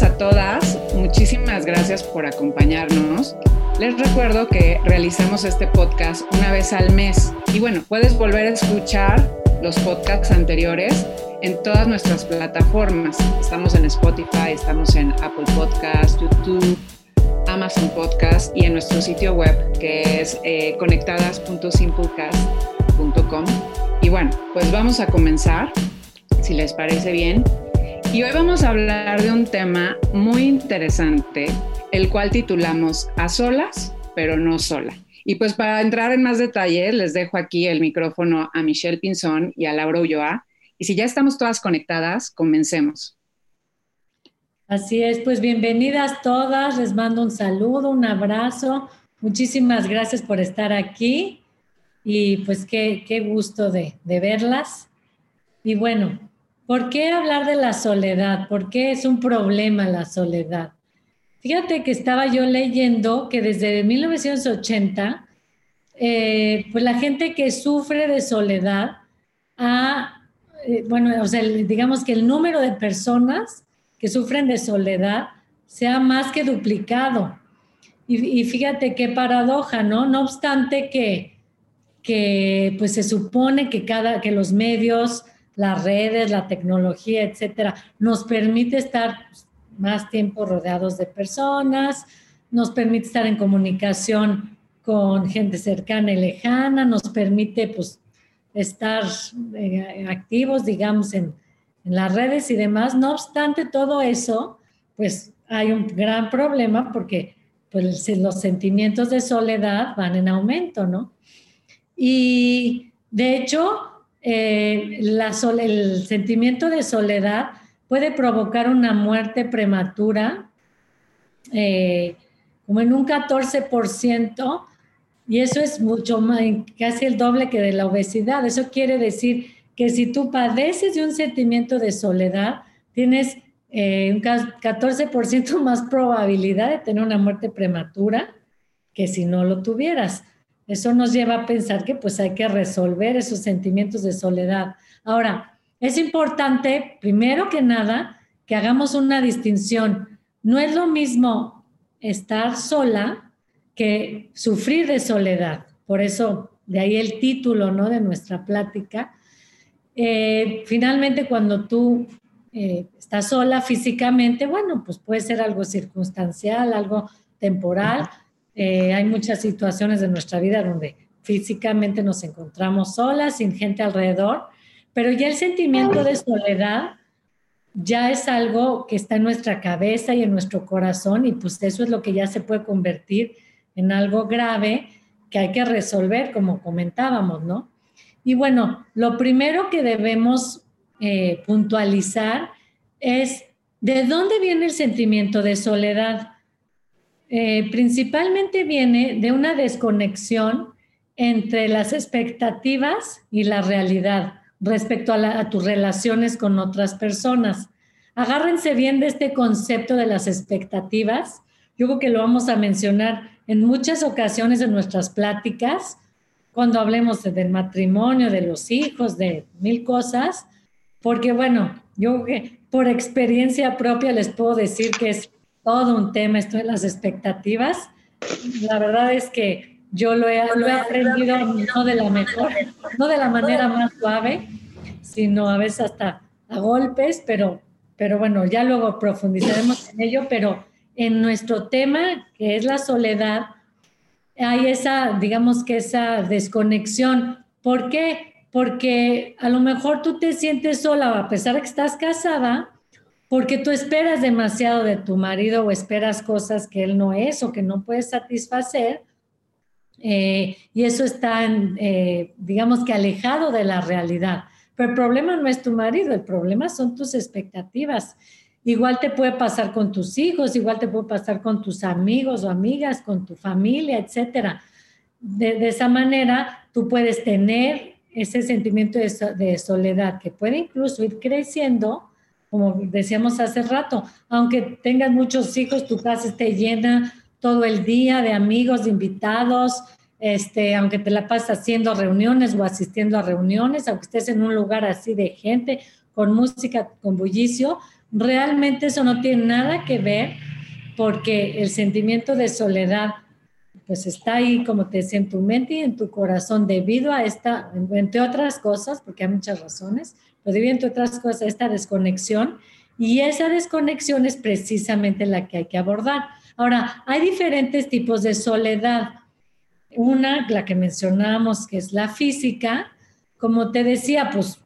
a todas. Muchísimas gracias por acompañarnos. Les recuerdo que realizamos este podcast una vez al mes y bueno, puedes volver a escuchar los podcasts anteriores en todas nuestras plataformas. Estamos en Spotify, estamos en Apple Podcast, YouTube, Amazon Podcast y en nuestro sitio web que es eh, conectadas.simplecast.com. Y bueno, pues vamos a comenzar, si les parece bien. Y hoy vamos a hablar de un tema muy interesante, el cual titulamos A solas, pero no sola. Y pues para entrar en más detalle, les dejo aquí el micrófono a Michelle Pinzón y a Laura Ulloa. Y si ya estamos todas conectadas, comencemos. Así es, pues bienvenidas todas, les mando un saludo, un abrazo, muchísimas gracias por estar aquí y pues qué, qué gusto de, de verlas. Y bueno, ¿Por qué hablar de la soledad? ¿Por qué es un problema la soledad? Fíjate que estaba yo leyendo que desde 1980, eh, pues la gente que sufre de soledad ha, eh, bueno, o sea, digamos que el número de personas que sufren de soledad se ha más que duplicado. Y, fíjate qué paradoja, ¿no? No obstante que, que pues se supone que, cada, que los medios las redes, la tecnología, etcétera, nos permite estar más tiempo rodeados de personas, nos permite estar en comunicación con gente cercana y lejana, nos permite pues estar eh, activos, digamos, en, en las redes y demás. No obstante todo eso, pues hay un gran problema porque pues, los sentimientos de soledad van en aumento, ¿no? Y de hecho, eh, el sentimiento de soledad puede provocar una muerte prematura, eh, como en un 14%, y eso es mucho más, casi el doble que de la obesidad. Eso quiere decir que si tú padeces de un sentimiento de soledad, tienes eh, un 14% más probabilidad de tener una muerte prematura que si no lo tuvieras. Eso nos lleva a pensar que pues hay que resolver esos sentimientos de soledad. Ahora, es importante, primero que nada, que hagamos una distinción. No es lo mismo estar sola que sufrir de soledad. Por eso, de ahí el título ¿no? de nuestra plática. Eh, finalmente, cuando tú eh, estás sola físicamente, bueno, pues puede ser algo circunstancial, algo temporal, eh, hay muchas situaciones de nuestra vida donde físicamente nos encontramos solas, sin gente alrededor, pero ya el sentimiento de soledad ya es algo que está en nuestra cabeza y en nuestro corazón y pues eso es lo que ya se puede convertir en algo grave que hay que resolver, como comentábamos, ¿no? Y bueno, lo primero que debemos eh, puntualizar es de dónde viene el sentimiento de soledad. Eh, principalmente viene de una desconexión entre las expectativas y la realidad respecto a, tus relaciones con otras personas. Agárrense bien de este concepto de las expectativas. Yo creo que lo vamos a mencionar en muchas ocasiones en nuestras pláticas, cuando hablemos del matrimonio, de los hijos, de mil cosas, porque bueno, yo por experiencia propia les puedo decir que es todo un tema esto de las expectativas. La verdad es que yo lo he, aprendido no de la mejor, no de la manera más suave, sino a veces hasta a golpes, pero, pero bueno, ya luego profundizaremos en ello, pero en nuestro tema, que es la soledad, hay esa, digamos que esa desconexión. ¿Por qué? Porque a lo mejor tú te sientes sola, a pesar de que estás casada, porque tú esperas demasiado de tu marido o esperas cosas que él no es o que no puedes satisfacer. Eh, y eso está, eh, digamos que alejado de la realidad. Pero el problema no es tu marido, el problema son tus expectativas. Igual te puede pasar con tus hijos, igual te puede pasar con tus amigos o amigas, con tu familia, etc. De, esa manera, tú puedes tener ese sentimiento de soledad que puede incluso ir creciendo como decíamos hace rato, aunque tengas muchos hijos, tu casa esté llena todo el día de amigos, de invitados, este, aunque te la pases haciendo reuniones o asistiendo a reuniones, aunque estés en un lugar así de gente, con música, con bullicio, realmente eso no tiene nada que ver porque el sentimiento de soledad pues está ahí, como te decía, en tu mente y en tu corazón debido a esta, entre otras cosas, porque hay muchas razones, pero debido entre otras cosas esta desconexión y esa desconexión es precisamente la que hay que abordar. Ahora, hay diferentes tipos de soledad. Una, la que mencionamos, que es la física, como te decía, pues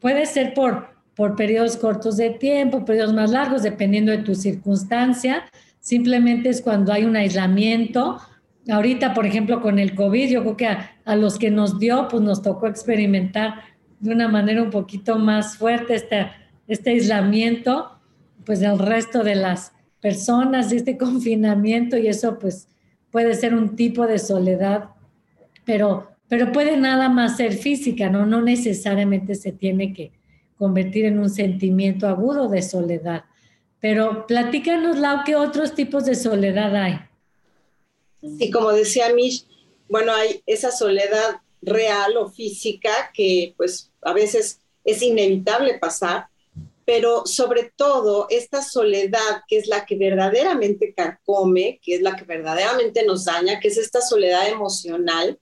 puede ser por, por periodos cortos de tiempo, periodos más largos, dependiendo de tu circunstancia. Simplemente es cuando hay un aislamiento. Ahorita, por ejemplo, con el COVID, yo creo que a, a los que nos dio, pues nos tocó experimentar de una manera un poquito más fuerte este, este aislamiento, pues del resto de las personas, este confinamiento y eso pues puede ser un tipo de soledad, pero, pero puede nada más ser física, ¿no? No necesariamente se tiene que convertir en un sentimiento agudo de soledad. Pero platícanos, Lau, ¿qué otros tipos de soledad hay? Y como decía Mish, bueno, hay esa soledad real o física que pues a veces es inevitable pasar, pero sobre todo esta soledad que es la que verdaderamente carcome, que es la que verdaderamente nos daña, que es esta soledad emocional,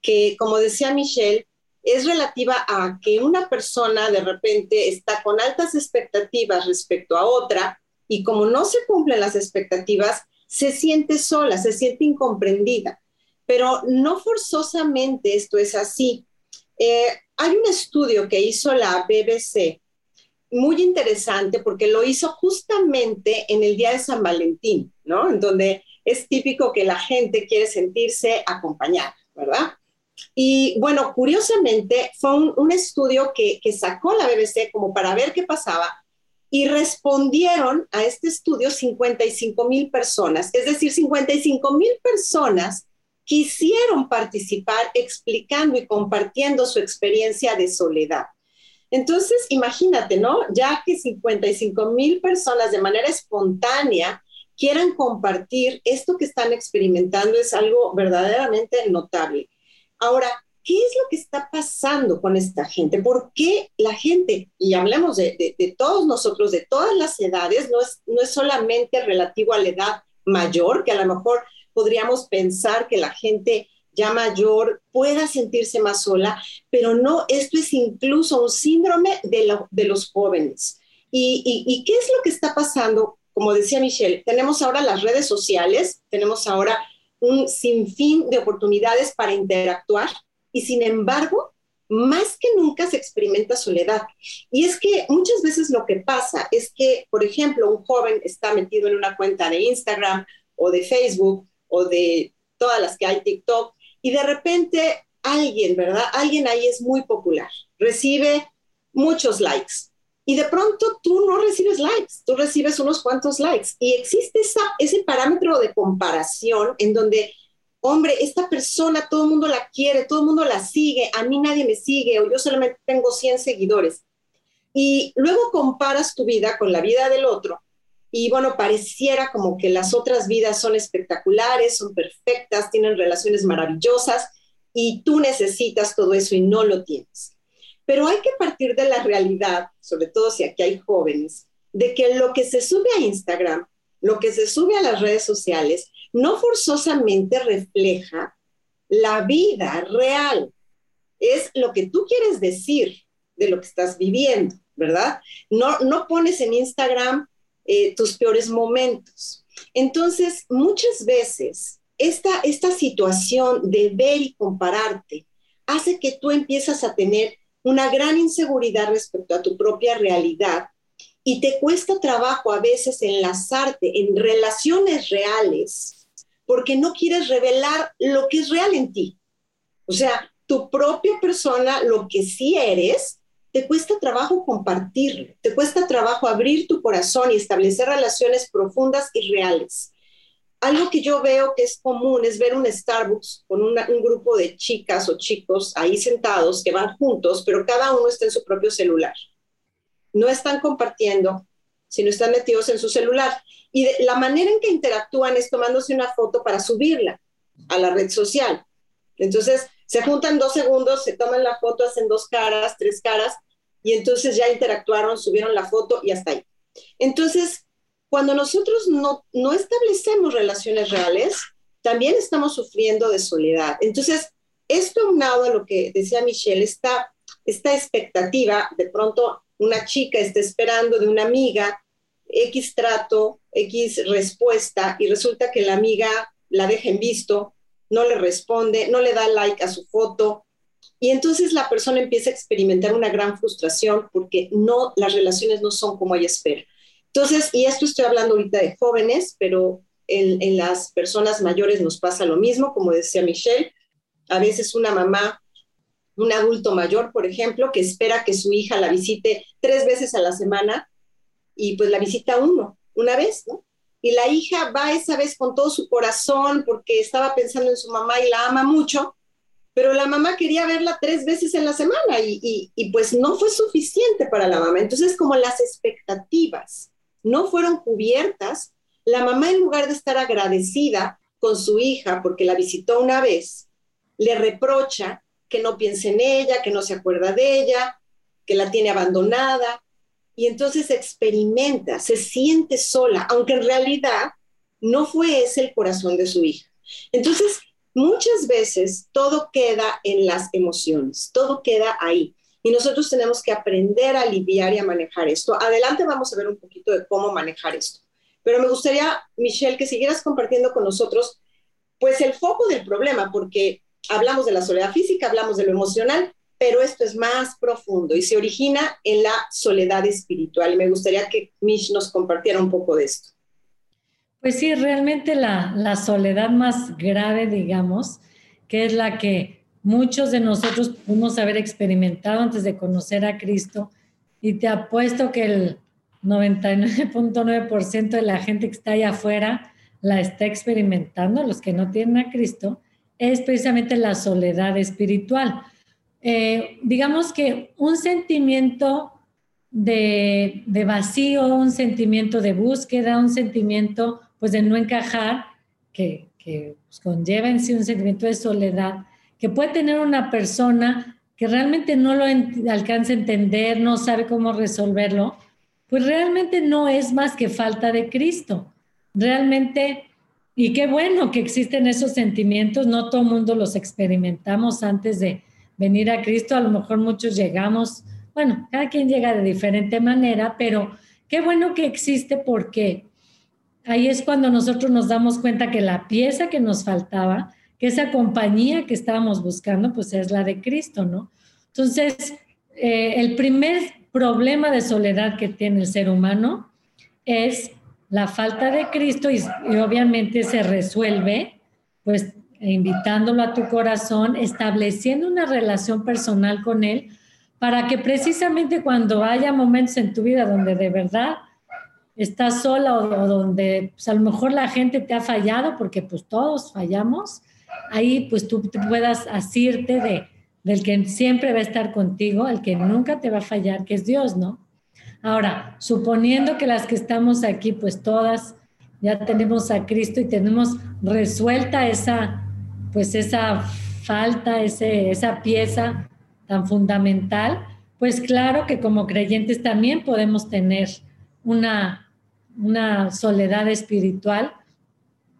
que como decía Michelle, es relativa a que una persona de repente está con altas expectativas respecto a otra y como no se cumplen las expectativas, se siente sola, se siente incomprendida. Pero no forzosamente esto es así. Eh, hay un estudio que hizo la BBC muy interesante porque lo hizo justamente en el día de San Valentín, ¿no? En donde es típico que la gente quiere sentirse acompañada, ¿verdad? Y bueno, curiosamente fue un, estudio que, que, sacó la BBC como para ver qué pasaba y respondieron a este estudio 55 mil personas, es decir, 55 mil personas quisieron participar explicando y compartiendo su experiencia de soledad. Entonces, imagínate, ¿no? Ya que 55 mil personas de manera espontánea quieran compartir esto que están experimentando es algo verdaderamente notable. Ahora, ¿qué es lo que está pasando con esta gente? ¿Por qué la gente, y hablemos de, todos nosotros, de todas las edades, no es, no es solamente relativo a la edad mayor, que a lo mejor podríamos pensar que la gente ya mayor pueda sentirse más sola, pero no, esto es incluso un síndrome de, de los jóvenes. ¿Y, y, qué es lo que está pasando? Como decía Michelle, tenemos ahora las redes sociales, tenemos ahora un sinfín de oportunidades para interactuar y sin embargo, más que nunca se experimenta soledad. Y es que muchas veces lo que pasa es que, por ejemplo, un joven está metido en una cuenta de Instagram o de Facebook o de todas las que hay TikTok y de repente alguien, ¿verdad? Alguien ahí es muy popular, recibe muchos likes y de pronto tú no recibes likes, tú recibes unos cuantos likes y existe ese parámetro de comparación en donde, hombre, esta persona todo el mundo la quiere, todo el mundo la sigue, a mí nadie me sigue o yo solamente tengo 100 seguidores. Y luego comparas tu vida con la vida del otro y bueno, pareciera como que las otras vidas son espectaculares, son perfectas, tienen relaciones maravillosas y tú necesitas todo eso y no lo tienes. Pero hay que partir de la realidad, sobre todo si aquí hay jóvenes, de que lo que se sube a Instagram, lo que se sube a las redes sociales, no forzosamente refleja la vida real. Es lo que tú quieres decir de lo que estás viviendo, ¿verdad? No, no pones en Instagram eh, tus peores momentos. Entonces, muchas veces esta, esta situación de ver y compararte hace que tú empiezas a tener una gran inseguridad respecto a tu propia realidad y te cuesta trabajo a veces enlazarte en relaciones reales porque no quieres revelar lo que es real en ti. O sea, tu propia persona, lo que sí eres, te cuesta trabajo compartirlo, te cuesta trabajo abrir tu corazón y establecer relaciones profundas y reales. Algo que yo veo que es común es ver un Starbucks con un grupo de chicas o chicos ahí sentados que van juntos, pero cada uno está en su propio celular. No están compartiendo, sino están metidos en su celular. Y la manera en que interactúan es tomándose una foto para subirla a la red social. Entonces, se juntan dos segundos, se toman la foto, hacen dos caras, tres caras, y entonces ya interactuaron, subieron la foto y hasta ahí. Entonces, cuando nosotros no, no establecemos relaciones reales, también estamos sufriendo de soledad. Entonces, esto unado a lo que decía Michelle, esta, esta expectativa, de pronto una chica está esperando de una amiga X trato, X respuesta, y resulta que la amiga la deja en visto, no le responde, no le da like a su foto, y entonces la persona empieza a experimentar una gran frustración porque no, las relaciones no son como ella espera. Entonces, y esto estoy hablando ahorita de jóvenes, pero en, en las personas mayores nos pasa lo mismo, como decía Michelle, a veces una mamá un adulto mayor, por ejemplo, que espera que su hija la visite tres veces a la semana y pues la visita uno, una vez, ¿no? Y la hija va esa vez con todo su corazón porque estaba pensando en su mamá y la ama mucho, pero la mamá quería verla tres veces en la semana y, pues no fue suficiente para la mamá. Entonces, como las expectativas no fueron cubiertas, la mamá en lugar de estar agradecida con su hija porque la visitó una vez, le reprocha que no piense en ella, que no se acuerda de ella, que la tiene abandonada, y entonces experimenta, se siente sola, aunque en realidad no fue ese el corazón de su hija. Entonces, muchas veces todo queda en las emociones, todo queda ahí. Y nosotros tenemos que aprender a aliviar y a manejar esto. Adelante vamos a ver un poquito de cómo manejar esto. Pero me gustaría, Michelle, que siguieras compartiendo con nosotros, pues el foco del problema, porque hablamos de la soledad física, hablamos de lo emocional, pero esto es más profundo y se origina en la soledad espiritual. Y me gustaría que Mish nos compartiera un poco de esto. Pues sí, realmente la, la soledad más grave, digamos, que es la que muchos de nosotros pudimos haber experimentado antes de conocer a Cristo. Y te apuesto que el 99.9% de la gente que está allá afuera la está experimentando, los que no tienen a Cristo, es precisamente la soledad espiritual. Eh, digamos que un sentimiento de, vacío, un sentimiento de búsqueda, un sentimiento pues de no encajar, que, pues, conlleva en sí un sentimiento de soledad, que puede tener una persona que realmente no lo alcanza a entender, no sabe cómo resolverlo, pues realmente no es más que falta de Cristo. Realmente, y qué bueno que existen esos sentimientos, no todo el mundo los experimentamos antes de, venir a Cristo, a lo mejor muchos llegamos, bueno, cada quien llega de diferente manera, pero qué bueno que existe porque ahí es cuando nosotros nos damos cuenta que la pieza que nos faltaba, que esa compañía que estábamos buscando, pues es la de Cristo, ¿no? Entonces, eh, el primer problema de soledad que tiene el ser humano es la falta de Cristo y, obviamente se resuelve, pues invitándolo a tu corazón, estableciendo una relación personal con Él, para que precisamente cuando haya momentos en tu vida donde de verdad estás sola o, donde pues, a lo mejor la gente te ha fallado, porque pues todos fallamos, ahí pues tú puedas asirte de, del que siempre va a estar contigo, el que nunca te va a fallar, que es Dios, ¿no? Ahora, suponiendo que las que estamos aquí, pues todas ya tenemos a Cristo y tenemos resuelta esa pues esa falta, ese, esa pieza tan fundamental, pues claro que como creyentes también podemos tener una, una soledad espiritual.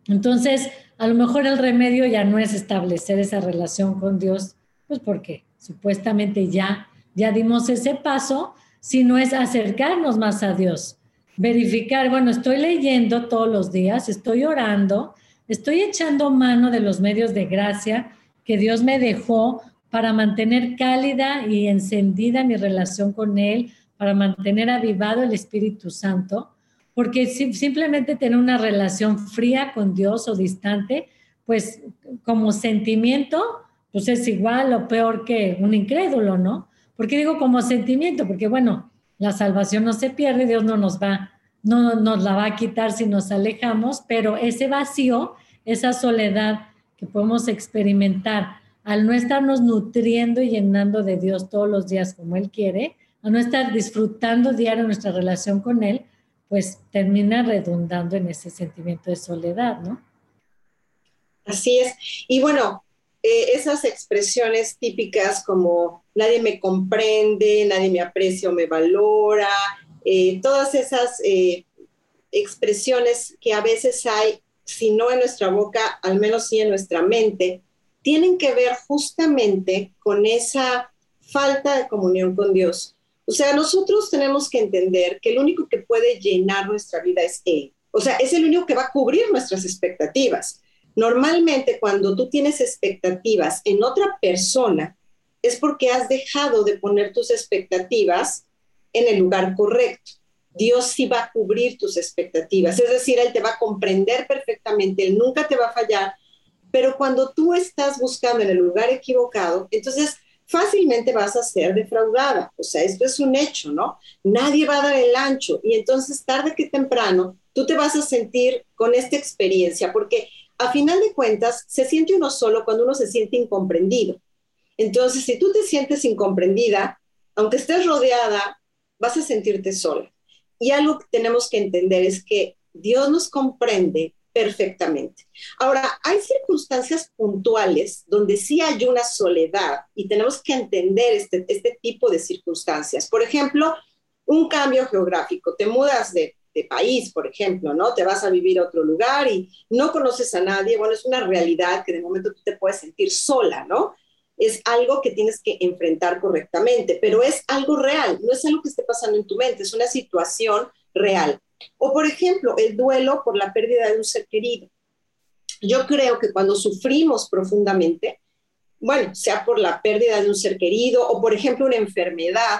Entonces, a lo mejor el remedio ya no es establecer esa relación con Dios, pues porque supuestamente ya, ya dimos ese paso, sino es acercarnos más a Dios, verificar, bueno, estoy leyendo todos los días, estoy orando, Estoy echando mano de los medios de gracia que Dios me dejó para mantener cálida y encendida mi relación con Él, para mantener avivado el Espíritu Santo, porque simplemente tener una relación fría con Dios o distante, pues como sentimiento, pues es igual o peor que un incrédulo, ¿no? ¿Por qué digo como sentimiento? Porque bueno, la salvación no se pierde, Dios no nos va no nos la va a quitar si nos alejamos, pero ese vacío, esa soledad que podemos experimentar al no estarnos nutriendo y llenando de Dios todos los días como Él quiere, al no estar disfrutando diario nuestra relación con Él, pues termina redundando en ese sentimiento de soledad, ¿no? Así es. Y bueno, eh, esas expresiones típicas como nadie me comprende, nadie me aprecia o me valora, eh, todas esas eh, expresiones que a veces hay, si no en nuestra boca, al menos sí en nuestra mente, tienen que ver justamente con esa falta de comunión con Dios. O sea, nosotros tenemos que entender que el único que puede llenar nuestra vida es Él. O sea, es el único que va a cubrir nuestras expectativas. Normalmente cuando tú tienes expectativas en otra persona, es porque has dejado de poner tus expectativas en el lugar correcto. Dios sí va a cubrir tus expectativas, es decir, Él te va a comprender perfectamente, Él nunca te va a fallar, pero cuando tú estás buscando en el lugar equivocado, entonces fácilmente vas a ser defraudada. O sea, esto es un hecho, ¿no? Nadie va a dar el ancho y entonces tarde que temprano tú te vas a sentir con esta experiencia, porque a final de cuentas se siente uno solo cuando uno se siente incomprendido. Entonces, si tú te sientes incomprendida, aunque estés rodeada, vas a sentirte sola. Y algo que tenemos que entender es que Dios nos comprende perfectamente. Ahora, hay circunstancias puntuales donde sí hay una soledad y tenemos que entender este, este tipo de circunstancias. Por ejemplo, un cambio geográfico. Te mudas de, de, país, por ejemplo, ¿no? Te vas a vivir a otro lugar y no conoces a nadie. Bueno, es una realidad que de momento tú te puedes sentir sola, ¿no? Es algo que tienes que enfrentar correctamente, pero es algo real, no es algo que esté pasando en tu mente, es una situación real. O por ejemplo, el duelo por la pérdida de un ser querido. Yo creo que cuando sufrimos profundamente, bueno, sea por la pérdida de un ser querido o por ejemplo una enfermedad,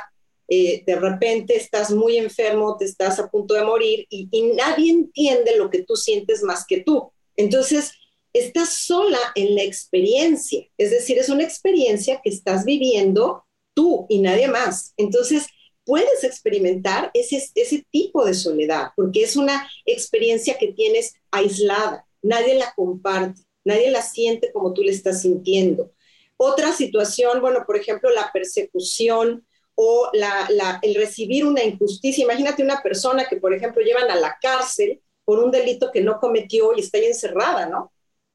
eh, de repente estás muy enfermo, te estás a punto de morir y, y nadie entiende lo que tú sientes más que tú. Entonces, estás sola en la experiencia, es decir, es una experiencia que estás viviendo tú y nadie más. Entonces, puedes experimentar ese, ese tipo de soledad, porque es una experiencia que tienes aislada, nadie la comparte, nadie la siente como tú le estás sintiendo. Otra situación, bueno, por ejemplo, la persecución o la, el recibir una injusticia. Imagínate una persona que, por ejemplo, llevan a la cárcel por un delito que no cometió y está ahí encerrada, ¿no?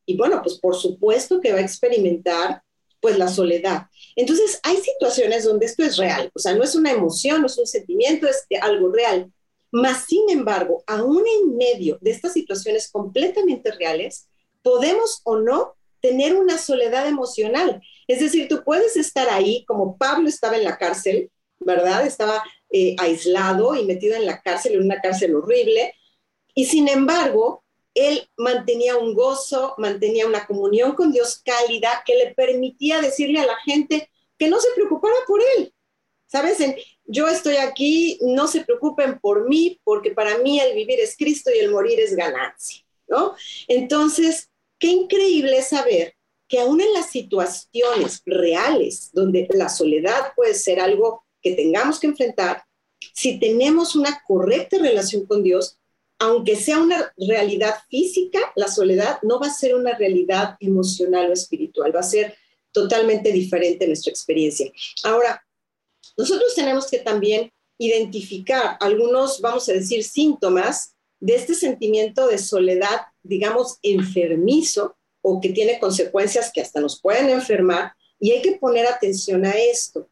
Y bueno, pues por supuesto que va a experimentar pues la soledad. Entonces, hay situaciones donde esto es real, o sea, no es una emoción, no es un sentimiento, es algo real. Mas, sin embargo, aún en medio de estas situaciones completamente reales, podemos o no tener una soledad emocional. Es decir, tú puedes estar ahí, como Pablo estaba en la cárcel, ¿verdad? Estaba eh, aislado y metido en la cárcel, en una cárcel horrible, y sin embargo, él mantenía un gozo, mantenía una comunión con Dios cálida que le permitía decirle a la gente que no se preocupara por él. ¿Sabes? yo estoy aquí, no se preocupen por mí, porque para mí el vivir es Cristo y el morir es ganancia, ¿no? Entonces, qué increíble saber que aún en las situaciones reales, donde la soledad puede ser algo que tengamos que enfrentar, si tenemos una correcta relación con Dios, aunque sea una realidad física, la soledad no va a ser una realidad emocional o espiritual, va a ser totalmente diferente nuestra experiencia. Ahora, nosotros tenemos que también identificar algunos, vamos a decir, síntomas de este sentimiento de soledad, digamos, enfermizo o que tiene consecuencias que hasta nos pueden enfermar y hay que poner atención a esto.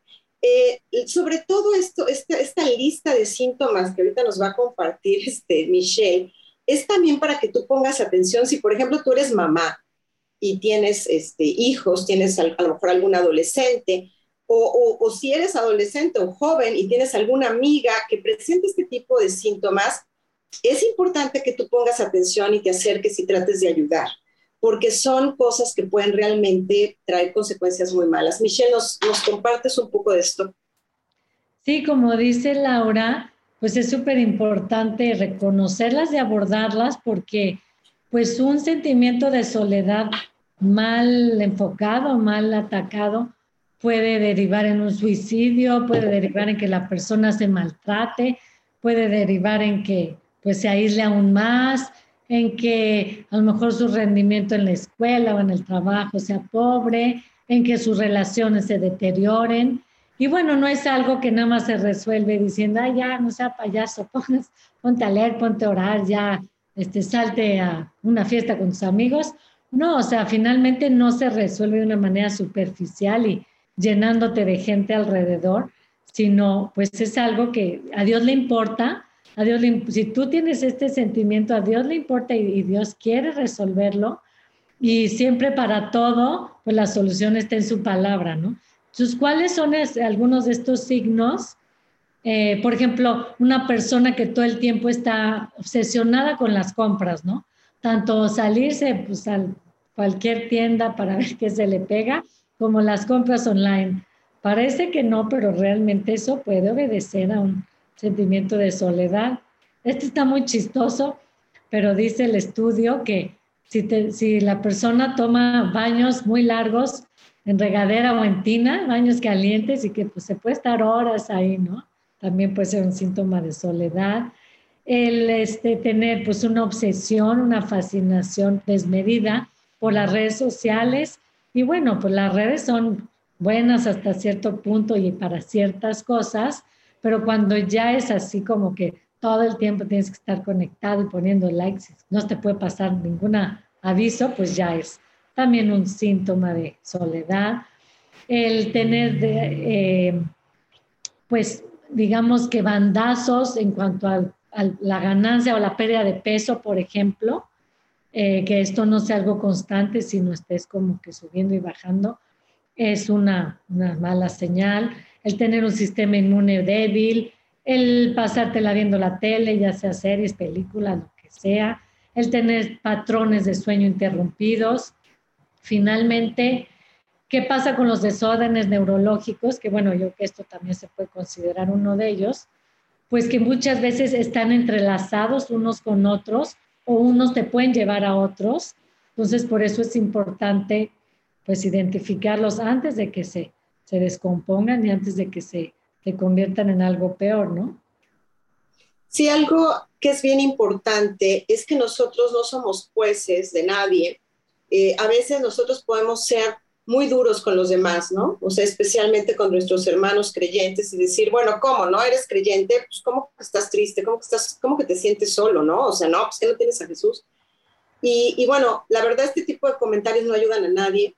Eh, sobre todo esto, esta, esta, lista de síntomas que ahorita nos va a compartir este, Michelle, es también para que tú pongas atención. Si, por ejemplo, tú eres mamá y tienes este, hijos, tienes a, lo mejor algún adolescente, o, o, si eres adolescente o joven y tienes alguna amiga que presente este tipo de síntomas, es importante que tú pongas atención y te acerques y trates de ayudar porque son cosas que pueden realmente traer consecuencias muy malas. Michelle, ¿nos, compartes un poco de esto? Sí, como dice Laura, pues es súper importante reconocerlas y abordarlas porque pues un sentimiento de soledad mal enfocado, mal atacado, puede derivar en un suicidio, puede derivar en que la persona se maltrate, puede derivar en que pues se aísle aún más, en que a lo mejor su rendimiento en la escuela o en el trabajo sea pobre, en que sus relaciones se deterioren. Y bueno, no es algo que nada más se resuelve diciendo, ay, ya, no sea payaso, ponte a leer, ponte a orar, ya, este, salte a una fiesta con tus amigos. No, o sea, finalmente no se resuelve de una manera superficial y llenándote de gente alrededor, sino pues es algo que a Dios le importa, a Dios le, si tú tienes este sentimiento, a Dios le importa y, Dios quiere resolverlo, y siempre para todo, pues la solución está en su palabra, ¿no? Entonces, ¿cuáles son algunos de estos signos? Eh, por ejemplo, una persona que todo el tiempo está obsesionada con las compras, ¿no? Tanto salirse pues, a cualquier tienda para ver qué se le pega, como las compras online. Parece que no, pero realmente eso puede obedecer a un sentimiento de soledad. Este está muy chistoso, pero dice el estudio que si, si la persona toma baños muy largos en regadera o en tina, baños calientes y que pues, se puede estar horas ahí, ¿no? También puede ser un síntoma de soledad. El este, tener pues una obsesión, una fascinación desmedida por las redes sociales. Y bueno, pues las redes son buenas hasta cierto punto y para ciertas cosas, pero cuando ya es así como que todo el tiempo tienes que estar conectado y poniendo likes, no te puede pasar ningún aviso, pues ya es también un síntoma de soledad. El tener, de, eh, pues, digamos que bandazos en cuanto a, la ganancia o la pérdida de peso, por ejemplo, eh, que esto no sea algo constante, sino estés como que subiendo y bajando, es una, mala señal. El tener un sistema inmune débil, el pasártela viendo la tele, ya sea series, películas, lo que sea, el tener patrones de sueño interrumpidos. Finalmente, ¿qué pasa con los desórdenes neurológicos? Que bueno, yo que esto también se puede considerar uno de ellos, pues que muchas veces están entrelazados unos con otros o unos te pueden llevar a otros. Entonces, por eso es importante pues identificarlos antes de que se, se descompongan y antes de que se, se conviertan en algo peor, ¿no? Sí, algo que es bien importante es que nosotros no somos jueces de nadie. Eh, a veces nosotros podemos ser muy duros con los demás, ¿no? O sea, especialmente con nuestros hermanos creyentes y decir, bueno, ¿cómo? ¿No eres creyente? Pues ¿cómo que estás triste? ¿Cómo que, estás, cómo que te sientes solo, no? O sea, no, pues que no tienes a Jesús. Y, y bueno, la verdad, este tipo de comentarios no ayudan a nadie.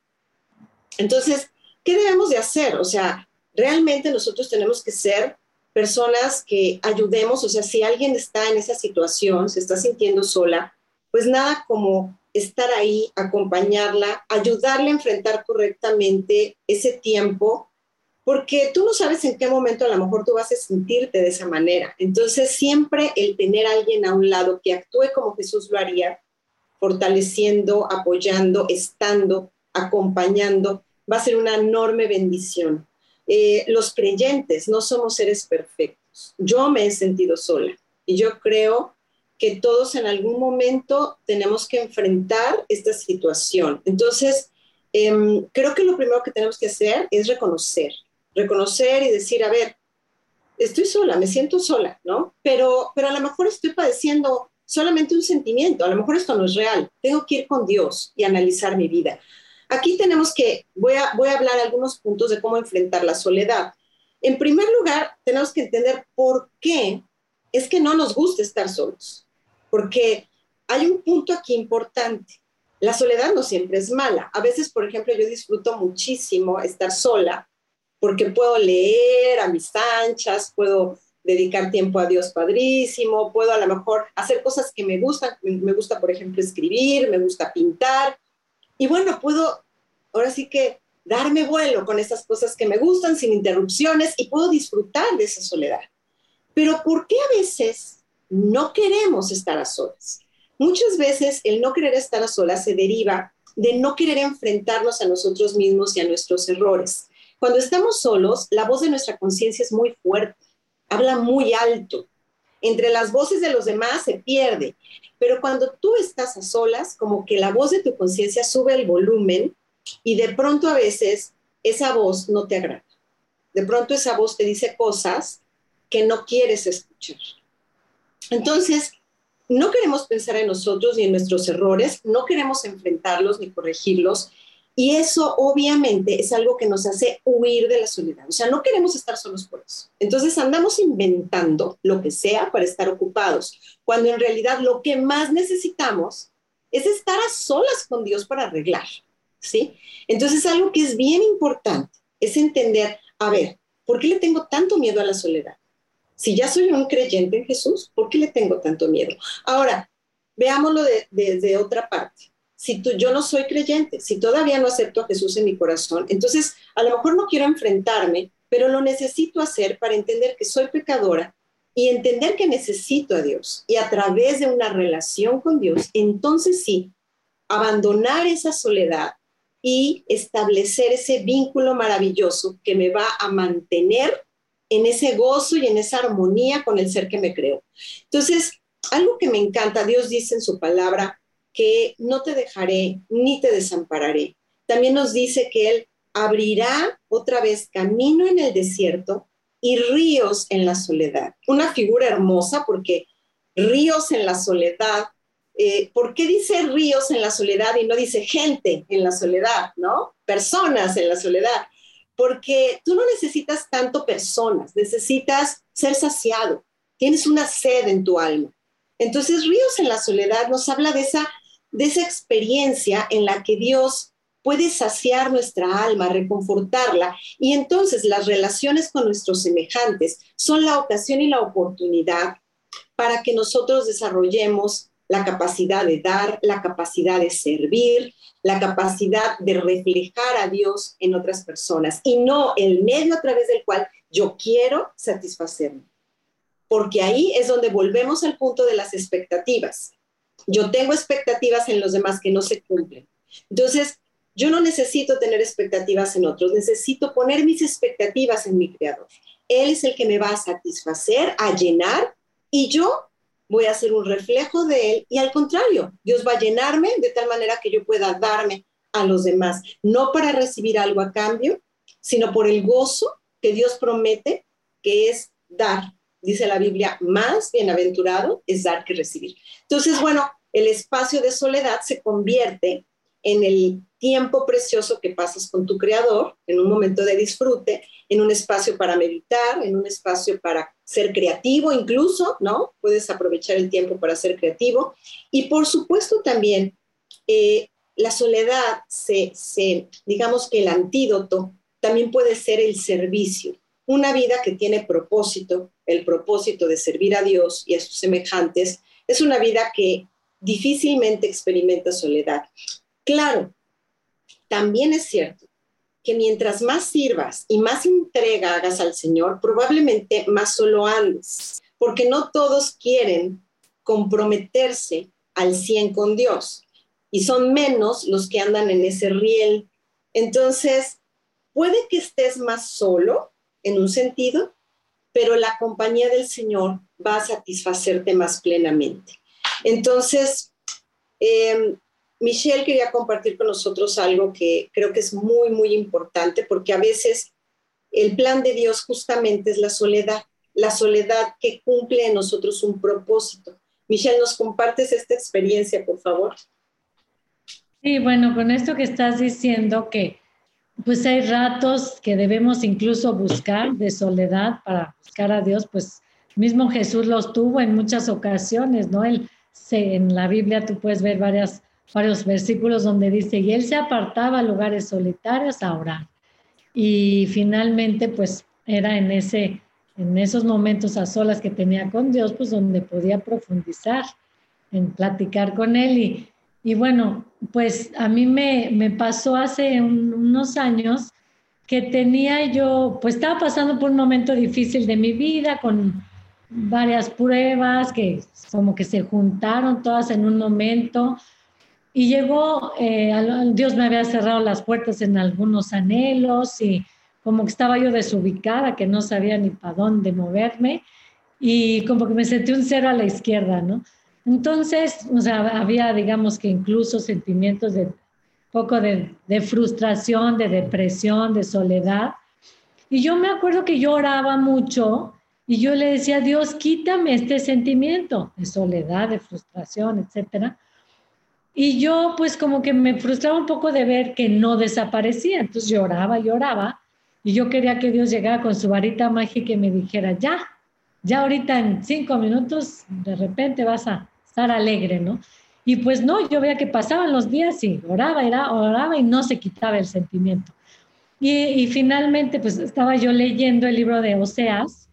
Entonces, ¿qué debemos de hacer? O sea, realmente nosotros tenemos que ser personas que ayudemos, o sea, si alguien está en esa situación, se está sintiendo sola, pues nada como estar ahí, acompañarla, ayudarle a enfrentar correctamente ese tiempo, porque tú no sabes en qué momento a lo mejor tú vas a sentirte de esa manera. Entonces, siempre el tener a alguien a un lado que actúe como Jesús lo haría, fortaleciendo, apoyando, estando, acompañando, va a ser una enorme bendición. Eh, los creyentes no somos seres perfectos. Yo me he sentido sola y yo creo que todos en algún momento tenemos que enfrentar esta situación. Entonces, em, creo que lo primero que tenemos que hacer es reconocer, reconocer y decir, a ver, estoy sola, me siento sola, ¿no? Pero, pero a lo mejor estoy padeciendo solamente un sentimiento, a lo mejor esto no es real, tengo que ir con Dios y analizar mi vida. Aquí tenemos que, voy a, voy a hablar algunos puntos de cómo enfrentar la soledad. En primer lugar, tenemos que entender por qué es que no nos gusta estar solos, porque hay un punto aquí importante. La soledad no siempre es mala. A veces, por ejemplo, yo disfruto muchísimo estar sola porque puedo leer a mis anchas, puedo dedicar tiempo a Dios Padrísimo, puedo a lo mejor hacer cosas que me gustan. Me gusta, por ejemplo, escribir, me gusta pintar, y bueno, puedo ahora sí que darme vuelo con esas cosas que me gustan sin interrupciones y puedo disfrutar de esa soledad. Pero ¿por qué a veces no queremos estar a solas? Muchas veces el no querer estar a solas se deriva de no querer enfrentarnos a nosotros mismos y a nuestros errores. Cuando estamos solos, la voz de nuestra conciencia es muy fuerte, habla muy alto entre las voces de los demás se pierde. Pero cuando tú estás a solas, como que la voz de tu conciencia sube el volumen y de pronto a veces esa voz no te agrada. De pronto esa voz te dice cosas que no quieres escuchar. Entonces, no queremos pensar en nosotros ni en nuestros errores, no queremos enfrentarlos ni corregirlos, y eso obviamente es algo que nos hace huir de la soledad. O sea, no queremos estar solos por eso. Entonces andamos inventando lo que sea para estar ocupados, cuando en realidad lo que más necesitamos es estar a solas con Dios para arreglar. ¿Sí? Entonces algo que es bien importante es entender, a ver, ¿por qué le tengo tanto miedo a la soledad? Si ya soy un creyente en Jesús, ¿por qué le tengo tanto miedo? Ahora, veámoslo desde de, otra parte. Si tú, yo no soy creyente, si todavía no acepto a Jesús en mi corazón, entonces a lo mejor no quiero enfrentarme, pero lo necesito hacer para entender que soy pecadora y entender que necesito a Dios. Y a través de una relación con Dios, entonces sí, abandonar esa soledad y establecer ese vínculo maravilloso que me va a mantener en ese gozo y en esa armonía con el ser que me creó. Entonces, algo que me encanta, Dios dice en su palabra que no te dejaré ni te desampararé. También nos dice que Él abrirá otra vez camino en el desierto y ríos en la soledad. Una figura hermosa porque ríos en la soledad. Eh, ¿Por qué dice ríos en la soledad y no dice gente en la soledad, no? Personas en la soledad porque tú no necesitas tanto personas, necesitas ser saciado, tienes una sed en tu alma. Entonces, Ríos en la Soledad nos habla de esa, de esa experiencia en la que Dios puede saciar nuestra alma, reconfortarla, y entonces las relaciones con nuestros semejantes son la ocasión y la oportunidad para que nosotros desarrollemos la capacidad de dar, la capacidad de servir, la capacidad de reflejar a Dios en otras personas y no el medio a través del cual yo quiero satisfacerme. Porque ahí es donde volvemos al punto de las expectativas. Yo tengo expectativas en los demás que no se cumplen. Entonces, yo no necesito tener expectativas en otros, necesito poner mis expectativas en mi creador. Él es el que me va a satisfacer, a llenar, y yo voy a ser un reflejo de Él y al contrario, Dios va a llenarme de tal manera que yo pueda darme a los demás, no para recibir algo a cambio, sino por el gozo que Dios promete, que es dar. Dice la Biblia, más bienaventurado es dar que recibir. Entonces, bueno, el espacio de soledad se convierte en el tiempo precioso que pasas con tu creador, en un momento de disfrute, en un espacio para meditar, en un espacio para ser creativo incluso, ¿no? Puedes aprovechar el tiempo para ser creativo. Y por supuesto también eh, la soledad, se, se, digamos que el antídoto también puede ser el servicio. Una vida que tiene propósito, el propósito de servir a Dios y a sus semejantes, es una vida que difícilmente experimenta soledad. Claro, también es cierto que mientras más sirvas y más entrega hagas al Señor, probablemente más solo andes, porque no todos quieren comprometerse al 100 con Dios y son menos los que andan en ese riel. Entonces, puede que estés más solo en un sentido, pero la compañía del Señor va a satisfacerte más plenamente. Entonces, eh, Michelle quería compartir con nosotros algo que creo que es muy, muy importante, porque a veces el plan de Dios justamente es la soledad, la soledad que cumple en nosotros un propósito. Michelle, ¿nos compartes esta experiencia, por favor? Sí, bueno, con esto que estás diciendo que pues hay ratos que debemos incluso buscar de soledad para buscar a Dios, pues mismo Jesús los tuvo en muchas ocasiones, ¿no? Él se, en la Biblia tú puedes ver varias varios versículos donde dice, y él se apartaba a lugares solitarios a orar. Y finalmente, pues era en, ese, en esos momentos a solas que tenía con Dios, pues donde podía profundizar, en platicar con Él. Y, y bueno, pues a mí me, pasó hace unos años que tenía yo, pues estaba pasando por un momento difícil de mi vida, con varias pruebas que como que se juntaron todas en un momento y llegó, eh, Dios me había cerrado las puertas en algunos anhelos y como que estaba yo desubicada, que no sabía ni para dónde moverme y como que me sentí un cero a la izquierda, ¿no? Entonces, o había, digamos que incluso sentimientos de poco de, frustración, de depresión, de soledad. Y yo me acuerdo que yo oraba mucho y yo le decía, Dios, quítame este sentimiento de soledad, de frustración, etcétera y yo pues como que me frustraba un poco de ver que no desaparecía, entonces lloraba, lloraba, y yo quería que Dios llegara con su varita mágica y me dijera, ya, ya ahorita en cinco minutos de repente vas a estar alegre, ¿no? Y pues no, yo veía que pasaban los días y oraba, era, oraba y no se quitaba el sentimiento. Y, finalmente, pues estaba yo leyendo el libro de Oseas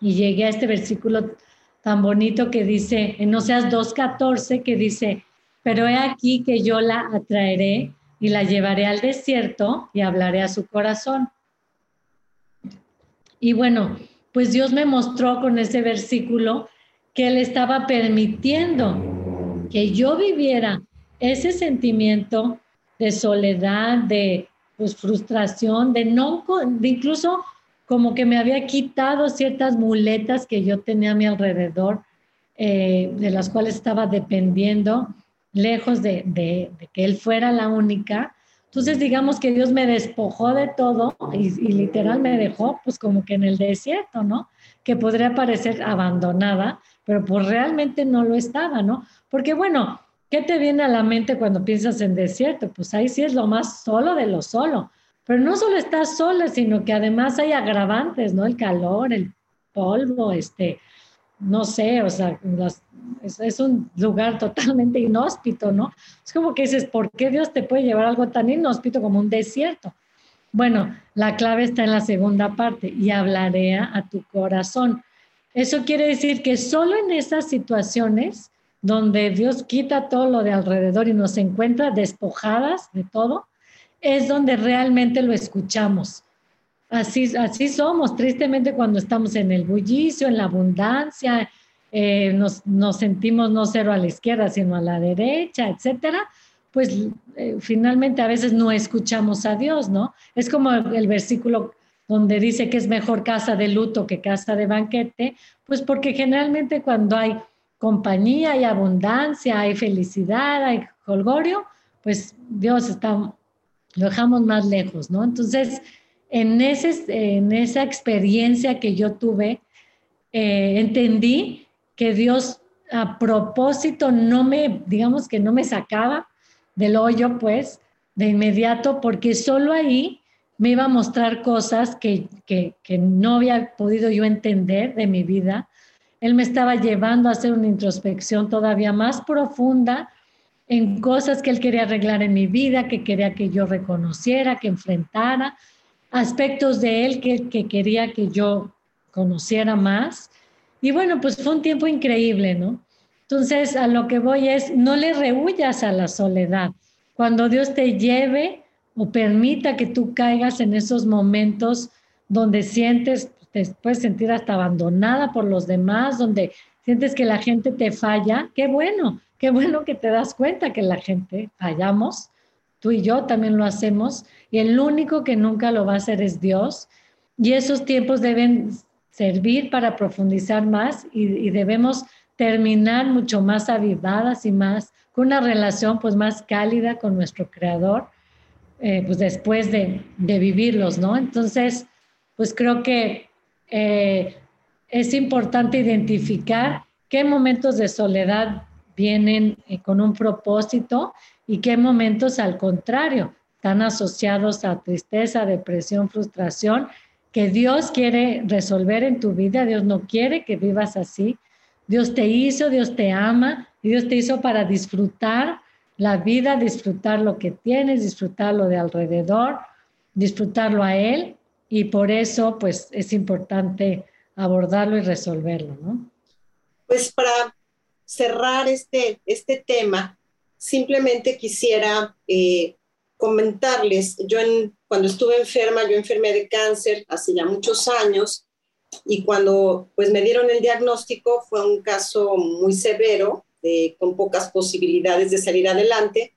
y llegué a este versículo tan bonito que dice, en Oseas 2.14, que dice, pero he aquí que yo la atraeré y la llevaré al desierto y hablaré a su corazón. Y bueno, pues Dios me mostró con ese versículo que Él estaba permitiendo que yo viviera ese sentimiento de soledad, de pues, frustración, de no, de incluso como que me había quitado ciertas muletas que yo tenía a mi alrededor, eh, de las cuales estaba dependiendo, lejos de, de, que Él fuera la única. Entonces, digamos que Dios me despojó de todo y, y, literal me dejó, pues como que en el desierto, ¿no? Que podría parecer abandonada, pero pues realmente no lo estaba, ¿no? Porque bueno, ¿Qué te viene a la mente cuando piensas en desierto? Pues ahí sí es lo más solo de lo solo. Pero no solo estás sola, sino que además hay agravantes, ¿no? El calor, el polvo, este, no sé, o sea, es, un lugar totalmente inhóspito, ¿no? Es como que dices, ¿por qué Dios te puede llevar algo tan inhóspito como un desierto? Bueno, la clave está en la segunda parte y hablaré a tu corazón. Eso quiere decir que solo en esas situaciones donde Dios quita todo lo de alrededor y nos encuentra despojadas de todo, es donde realmente lo escuchamos. Así, así somos, tristemente cuando estamos en el bullicio, en la abundancia, eh, nos, sentimos no cero a la izquierda, sino a la derecha, etcétera, pues eh, finalmente a veces no escuchamos a Dios, ¿no? Es como el versículo donde dice que es mejor casa de luto que casa de banquete, pues porque generalmente cuando hay compañía, hay abundancia, hay felicidad, hay holgorio, pues Dios está, lo dejamos más lejos, ¿no? Entonces, en, ese, en esa experiencia que yo tuve, eh, entendí que Dios a propósito no me, digamos que no me sacaba del hoyo, pues, de inmediato, porque solo ahí me iba a mostrar cosas que, que, que no había podido yo entender de mi vida él me estaba llevando a hacer una introspección todavía más profunda en cosas que Él quería arreglar en mi vida, que quería que yo reconociera, que enfrentara, aspectos de Él que, que quería que yo conociera más. Y bueno, pues fue un tiempo increíble, ¿no? Entonces, a lo que voy es, no le rehuyas a la soledad. Cuando Dios te lleve o permita que tú caigas en esos momentos donde sientes te puedes sentir hasta abandonada por los demás, donde sientes que la gente te falla, qué bueno, qué bueno que te das cuenta que la gente fallamos, tú y yo también lo hacemos, y el único que nunca lo va a hacer es Dios, y esos tiempos deben servir para profundizar más y, debemos terminar mucho más avivadas y más, con una relación pues más cálida con nuestro Creador, eh, pues después de, vivirlos, ¿no? Entonces, pues creo que eh, es importante identificar qué momentos de soledad vienen eh, con un propósito y qué momentos al contrario están asociados a tristeza, depresión, frustración, que Dios quiere resolver en tu vida. Dios no quiere que vivas así. Dios te hizo, Dios te ama Dios te hizo para disfrutar la vida, disfrutar lo que tienes, disfrutar lo de alrededor, disfrutarlo a Él y por eso pues es importante abordarlo y resolverlo, ¿no? Pues para cerrar este, este tema, simplemente quisiera eh, comentarles, yo cuando estuve enferma, yo enfermé de cáncer hace ya muchos años y cuando pues me dieron el diagnóstico fue un caso muy severo, con pocas posibilidades de salir adelante.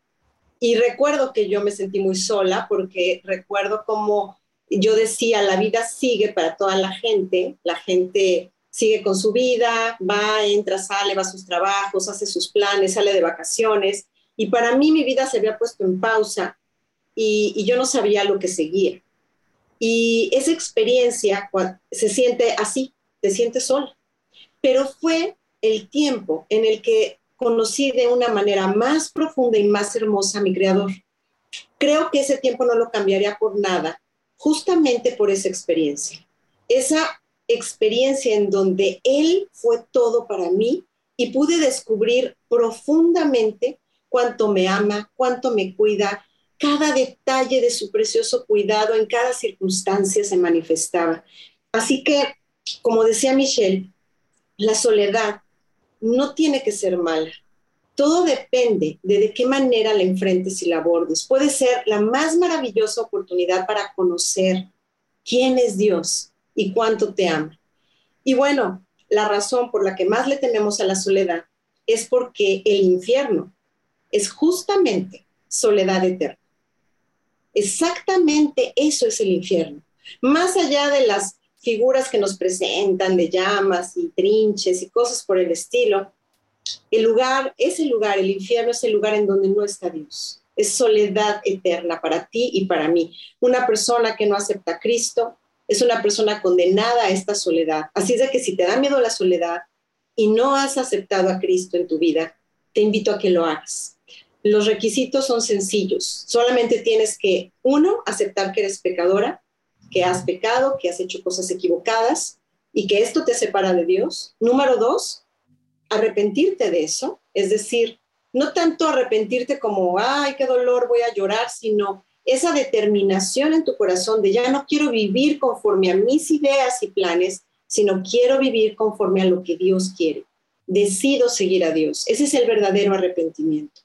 Y recuerdo que yo me sentí muy sola porque recuerdo cómo yo decía, la vida sigue para toda la gente, la gente sigue con su vida, va, entra, sale, va a sus trabajos, hace sus planes, sale de vacaciones. Y para mí mi vida se había puesto en pausa y, yo no sabía lo que seguía. Y esa experiencia se siente así, te sientes sola. Pero fue el tiempo en el que conocí de una manera más profunda y más hermosa a mi creador. Creo que ese tiempo no lo cambiaría por nada justamente por esa experiencia. Esa experiencia en donde Él fue todo para mí y pude descubrir profundamente cuánto me ama, cuánto me cuida, cada detalle de su precioso cuidado en cada circunstancia se manifestaba. Así que, como decía Michelle, la soledad no tiene que ser mala. Todo depende de de qué manera la enfrentes y la abordes. Puede ser la más maravillosa oportunidad para conocer quién es Dios y cuánto te ama. Y bueno, la razón por la que más le tememos a la soledad es porque el infierno es justamente soledad eterna. Exactamente eso es el infierno. Más allá de las figuras que nos presentan de llamas y trinches y cosas por el estilo, el lugar, ese lugar, el infierno es el lugar en donde no está Dios. Es soledad eterna para ti y para mí. Una persona que no acepta a Cristo es una persona condenada a esta soledad. Así es de que si te da miedo la soledad y no has aceptado a Cristo en tu vida, te invito a que lo hagas. Los requisitos son sencillos. Solamente tienes que, uno, aceptar que eres pecadora, que has pecado, que has hecho cosas equivocadas y que esto te separa de Dios. Número dos, arrepentirte de eso. Es decir, no tanto arrepentirte como, ay, qué dolor, voy a llorar, sino esa determinación en tu corazón de ya no quiero vivir conforme a mis ideas y planes, sino quiero vivir conforme a lo que Dios quiere. Decido seguir a Dios. Ese es el verdadero arrepentimiento.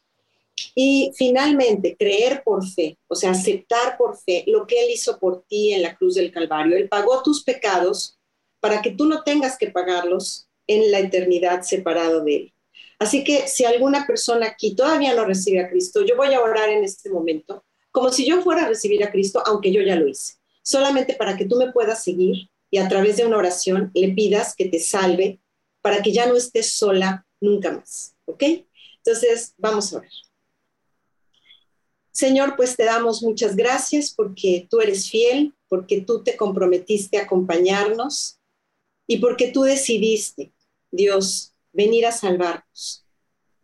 Y finalmente, creer por fe, o sea, aceptar por fe lo que Él hizo por ti en la cruz del Calvario. Él pagó tus pecados para que tú no tengas que pagarlos en la eternidad separado de Él. Así que si alguna persona aquí todavía no recibe a Cristo, yo voy a orar en este momento como si yo fuera a recibir a Cristo, aunque yo ya lo hice, solamente para que tú me puedas seguir y a través de una oración le pidas que te salve para que ya no estés sola nunca más, ¿ok? Entonces, vamos a orar. Señor, pues te damos muchas gracias porque tú eres fiel, porque tú te comprometiste a acompañarnos y porque tú decidiste, Dios, venir a salvarnos.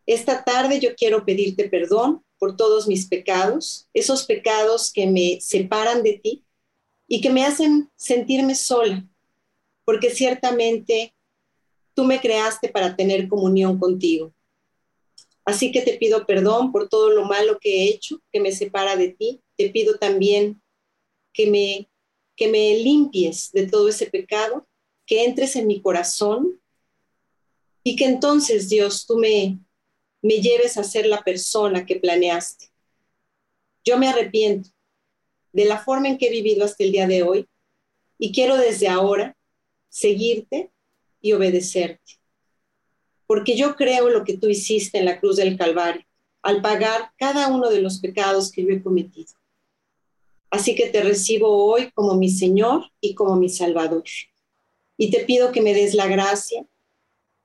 Esta tarde yo quiero pedirte perdón por todos mis pecados, esos pecados que me separan de ti y que me hacen sentirme sola, porque ciertamente tú me creaste para tener comunión contigo. Así que te pido perdón por todo lo malo que he hecho, que me separa de ti. Te pido también que me, que me limpies de todo ese pecado, que entres en mi corazón y que entonces, Dios, tú me, me lleves a ser la persona que planeaste. Yo me arrepiento de la forma en que he vivido hasta el día de hoy y quiero desde ahora seguirte y obedecerte. Porque yo creo lo que tú hiciste en la cruz del Calvario al pagar cada uno de los pecados que yo he cometido. Así que te recibo hoy como mi Señor y como mi Salvador. Y te pido que me des la gracia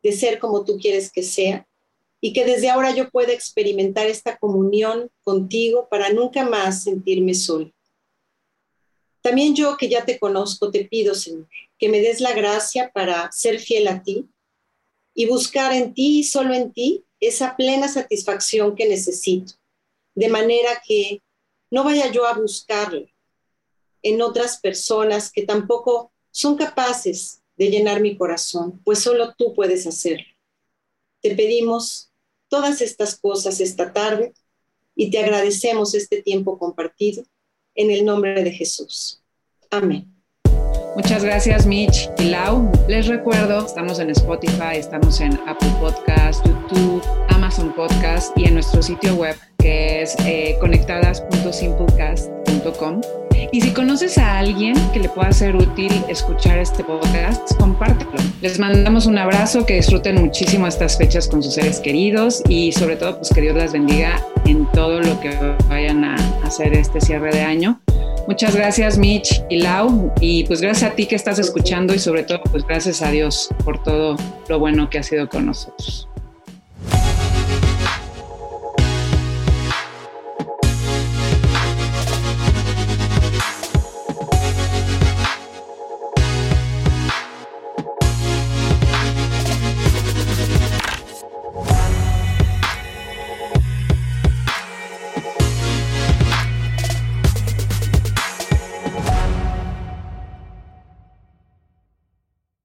de ser como tú quieres que sea y que desde ahora yo pueda experimentar esta comunión contigo para nunca más sentirme sola. También yo que ya te conozco, te pido, Señor, que me des la gracia para ser fiel a ti y buscar en ti y solo en ti esa plena satisfacción que necesito, de manera que no vaya yo a buscarla en otras personas que tampoco son capaces de llenar mi corazón, pues solo tú puedes hacerlo. Te pedimos todas estas cosas esta tarde y te agradecemos este tiempo compartido en el nombre de Jesús. Amén. Muchas gracias Mitch y Lau. Les recuerdo, estamos en Spotify, estamos en Apple Podcast, YouTube, Amazon Podcast y en nuestro sitio web que es eh, conectadas.simplecast.com y si conoces a alguien que le pueda ser útil escuchar este podcast, compártelo. Les mandamos un abrazo, que disfruten muchísimo estas fechas con sus seres queridos y sobre todo, pues que Dios las bendiga en todo lo que vayan a hacer este cierre de año. Muchas gracias Mitch y Lau y pues gracias a ti que estás escuchando y sobre todo pues gracias a Dios por todo lo bueno que ha sido con nosotros.